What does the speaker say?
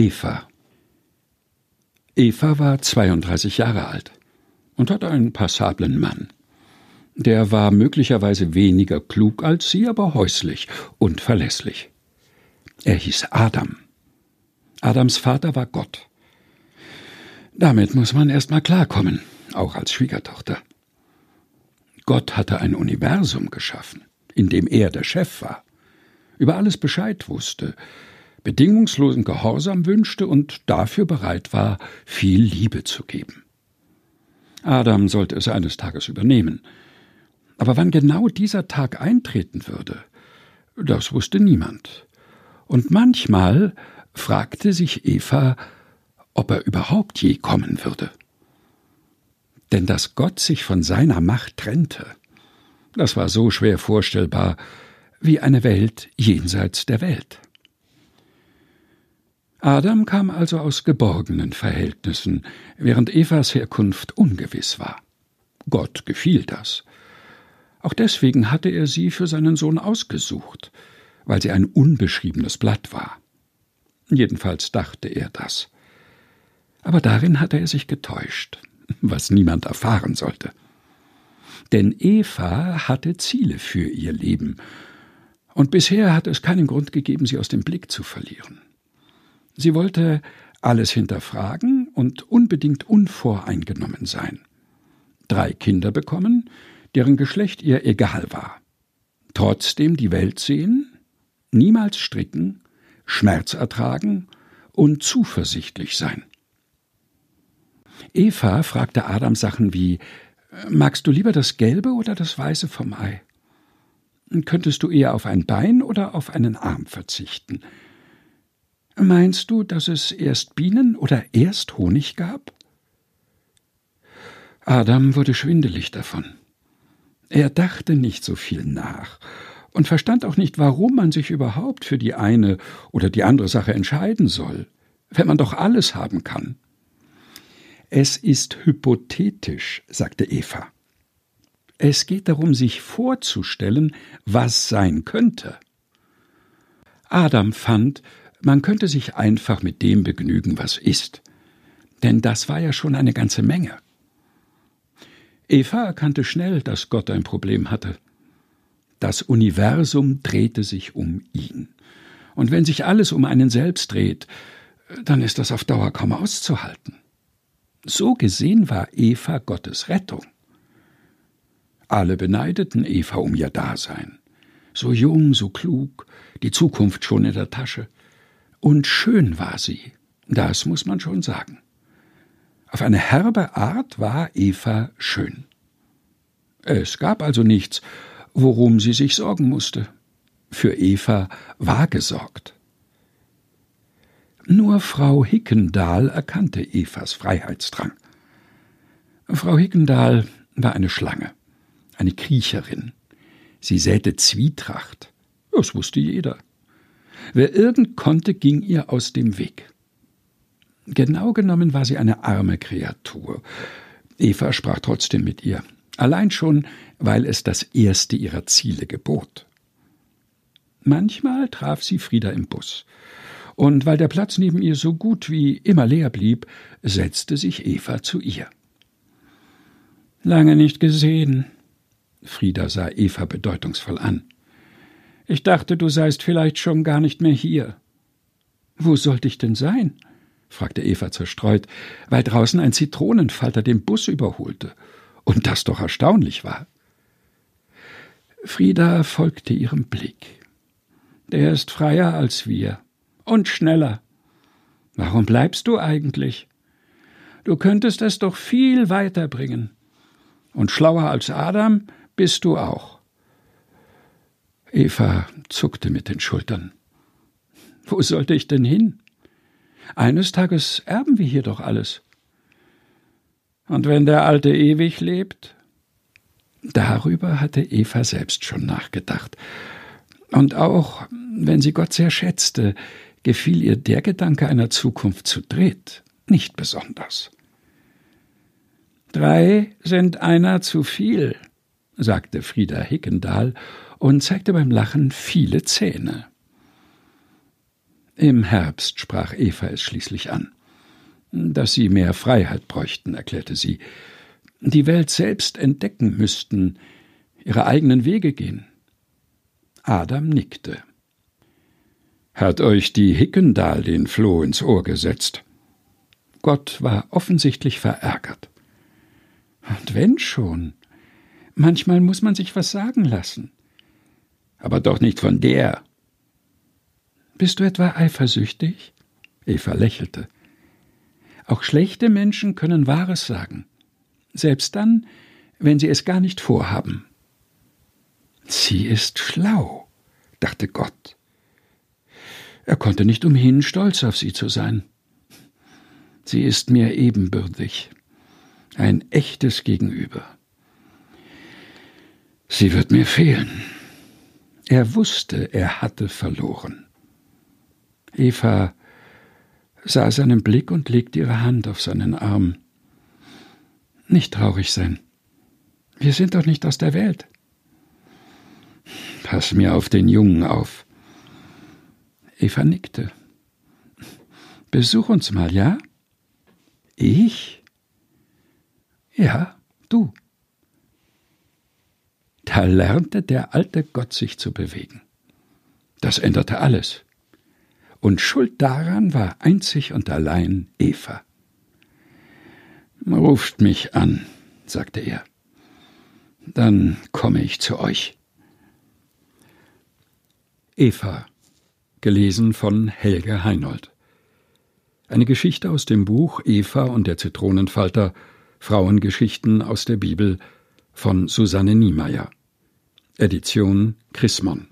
Eva. Eva war 32 Jahre alt und hatte einen passablen Mann. Der war möglicherweise weniger klug als sie, aber häuslich und verlässlich. Er hieß Adam. Adams Vater war Gott. Damit muss man erst mal klarkommen, auch als Schwiegertochter. Gott hatte ein Universum geschaffen, in dem er der Chef war, über alles Bescheid wusste, bedingungslosen Gehorsam wünschte und dafür bereit war, viel Liebe zu geben. Adam sollte es eines Tages übernehmen. Aber wann genau dieser Tag eintreten würde, das wusste niemand. Und manchmal fragte sich Eva, ob er überhaupt je kommen würde. Denn dass Gott sich von seiner Macht trennte, das war so schwer vorstellbar wie eine Welt jenseits der Welt. Adam kam also aus geborgenen Verhältnissen, während Evas Herkunft ungewiss war. Gott gefiel das. Auch deswegen hatte er sie für seinen Sohn ausgesucht, weil sie ein unbeschriebenes Blatt war. Jedenfalls dachte er das. Aber darin hatte er sich getäuscht, was niemand erfahren sollte. Denn Eva hatte Ziele für ihr Leben, und bisher hatte es keinen Grund gegeben, sie aus dem Blick zu verlieren. Sie wollte alles hinterfragen und unbedingt unvoreingenommen sein. Drei Kinder bekommen, deren Geschlecht ihr egal war. Trotzdem die Welt sehen, niemals stricken, Schmerz ertragen und zuversichtlich sein. Eva fragte Adam Sachen wie Magst du lieber das Gelbe oder das Weiße vom Ei? Könntest du eher auf ein Bein oder auf einen Arm verzichten? Meinst du, dass es erst Bienen oder erst Honig gab? Adam wurde schwindelig davon. Er dachte nicht so viel nach und verstand auch nicht, warum man sich überhaupt für die eine oder die andere Sache entscheiden soll, wenn man doch alles haben kann. Es ist hypothetisch, sagte Eva. Es geht darum, sich vorzustellen, was sein könnte. Adam fand, man könnte sich einfach mit dem begnügen, was ist. Denn das war ja schon eine ganze Menge. Eva erkannte schnell, dass Gott ein Problem hatte. Das Universum drehte sich um ihn. Und wenn sich alles um einen selbst dreht, dann ist das auf Dauer kaum auszuhalten. So gesehen war Eva Gottes Rettung. Alle beneideten Eva um ihr Dasein. So jung, so klug, die Zukunft schon in der Tasche. Und schön war sie, das muss man schon sagen. Auf eine herbe Art war Eva schön. Es gab also nichts, worum sie sich sorgen musste. Für Eva war gesorgt. Nur Frau Hickendahl erkannte Evas Freiheitsdrang. Frau Hickendahl war eine Schlange, eine Kriecherin. Sie säte Zwietracht. Das wusste jeder. Wer irgend konnte, ging ihr aus dem Weg. Genau genommen war sie eine arme Kreatur. Eva sprach trotzdem mit ihr, allein schon, weil es das erste ihrer Ziele gebot. Manchmal traf sie Frieda im Bus, und weil der Platz neben ihr so gut wie immer leer blieb, setzte sich Eva zu ihr. Lange nicht gesehen. Frieda sah Eva bedeutungsvoll an. Ich dachte, du seist vielleicht schon gar nicht mehr hier. Wo sollte ich denn sein? fragte Eva zerstreut, weil draußen ein Zitronenfalter den Bus überholte. Und das doch erstaunlich war. Frieda folgte ihrem Blick. Der ist freier als wir und schneller. Warum bleibst du eigentlich? Du könntest es doch viel weiter bringen. Und schlauer als Adam bist du auch. Eva zuckte mit den Schultern. Wo sollte ich denn hin? Eines Tages erben wir hier doch alles. Und wenn der Alte ewig lebt? Darüber hatte Eva selbst schon nachgedacht. Und auch, wenn sie Gott sehr schätzte, gefiel ihr der Gedanke einer Zukunft zu dritt nicht besonders. Drei sind einer zu viel, sagte Frieda Hickendahl und zeigte beim Lachen viele Zähne. Im Herbst sprach Eva es schließlich an. Dass sie mehr Freiheit bräuchten, erklärte sie. Die Welt selbst entdecken müssten, ihre eigenen Wege gehen. Adam nickte. Hat euch die Hickendal den Floh ins Ohr gesetzt? Gott war offensichtlich verärgert. Und wenn schon. Manchmal muss man sich was sagen lassen. Aber doch nicht von der. Bist du etwa eifersüchtig? Eva lächelte. Auch schlechte Menschen können Wahres sagen, selbst dann, wenn sie es gar nicht vorhaben. Sie ist schlau, dachte Gott. Er konnte nicht umhin, stolz auf sie zu sein. Sie ist mir ebenbürtig, ein echtes Gegenüber. Sie wird mir fehlen. Er wusste, er hatte verloren. Eva sah seinen Blick und legte ihre Hand auf seinen Arm. Nicht traurig sein. Wir sind doch nicht aus der Welt. Pass mir auf den Jungen auf. Eva nickte. Besuch uns mal, ja? Ich? Ja, du. Da lernte der alte Gott sich zu bewegen. Das änderte alles. Und schuld daran war einzig und allein Eva. Ruft mich an, sagte er. Dann komme ich zu euch. Eva, gelesen von Helge Heinold. Eine Geschichte aus dem Buch Eva und der Zitronenfalter Frauengeschichten aus der Bibel von Susanne Niemeyer. Edition Chrismon